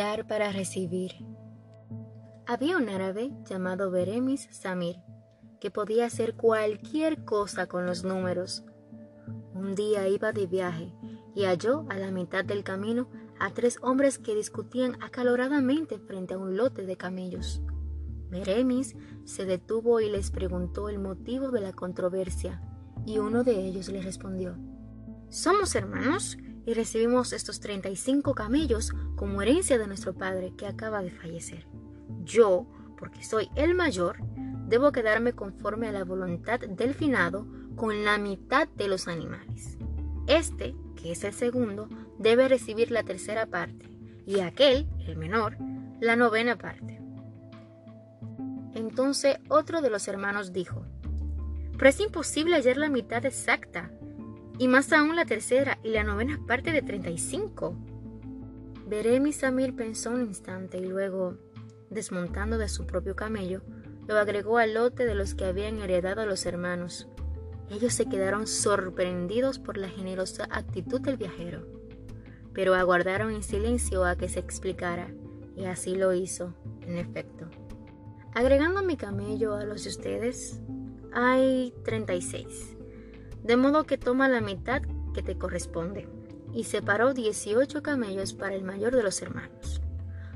Dar para recibir. Había un árabe llamado Beremis Samir que podía hacer cualquier cosa con los números. Un día iba de viaje y halló a la mitad del camino a tres hombres que discutían acaloradamente frente a un lote de camellos. Beremis se detuvo y les preguntó el motivo de la controversia, y uno de ellos le respondió Somos hermanos y recibimos estos 35 camellos como herencia de nuestro padre que acaba de fallecer. Yo, porque soy el mayor, debo quedarme conforme a la voluntad del finado con la mitad de los animales. Este, que es el segundo, debe recibir la tercera parte y aquel, el menor, la novena parte. Entonces otro de los hermanos dijo, pero es imposible hallar la mitad exacta y más aún la tercera y la novena parte de 35. Beremi Samir pensó un instante y luego, desmontando de su propio camello, lo agregó al lote de los que habían heredado a los hermanos. Ellos se quedaron sorprendidos por la generosa actitud del viajero, pero aguardaron en silencio a que se explicara, y así lo hizo, en efecto. Agregando mi camello a los de ustedes, hay 36 de modo que toma la mitad que te corresponde, y separó 18 camellos para el mayor de los hermanos.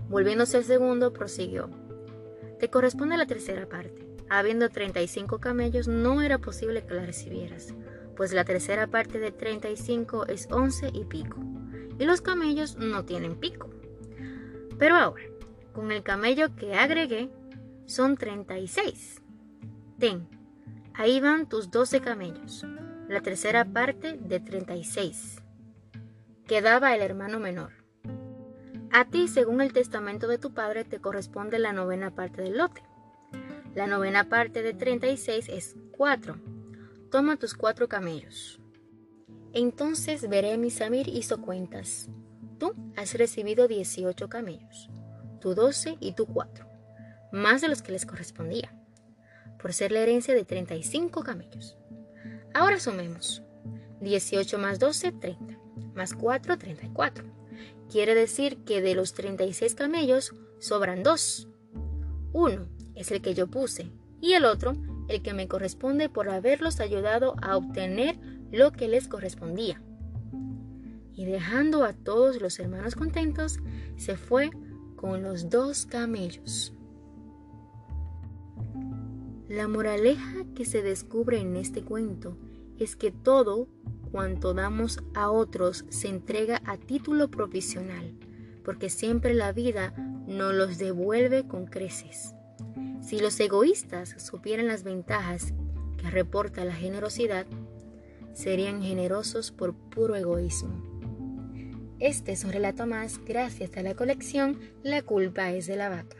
Volviéndose el segundo, prosiguió, te corresponde la tercera parte. Habiendo 35 camellos, no era posible que la recibieras, pues la tercera parte de 35 es 11 y pico, y los camellos no tienen pico. Pero ahora, con el camello que agregué, son 36. Ten, ahí van tus 12 camellos la tercera parte de 36. Quedaba el hermano menor. A ti, según el testamento de tu padre, te corresponde la novena parte del lote. La novena parte de 36 es 4. Toma tus cuatro camellos. Entonces Beremi Samir hizo cuentas. Tú has recibido 18 camellos, tú 12 y tú 4, más de los que les correspondía, por ser la herencia de 35 camellos. Ahora sumemos. 18 más 12, 30. Más 4, 34. Quiere decir que de los 36 camellos sobran dos. Uno es el que yo puse y el otro el que me corresponde por haberlos ayudado a obtener lo que les correspondía. Y dejando a todos los hermanos contentos, se fue con los dos camellos. La moraleja que se descubre en este cuento es que todo cuanto damos a otros se entrega a título provisional, porque siempre la vida nos los devuelve con creces. Si los egoístas supieran las ventajas que reporta la generosidad, serían generosos por puro egoísmo. Este es un relato más gracias a la colección La culpa es de la vaca.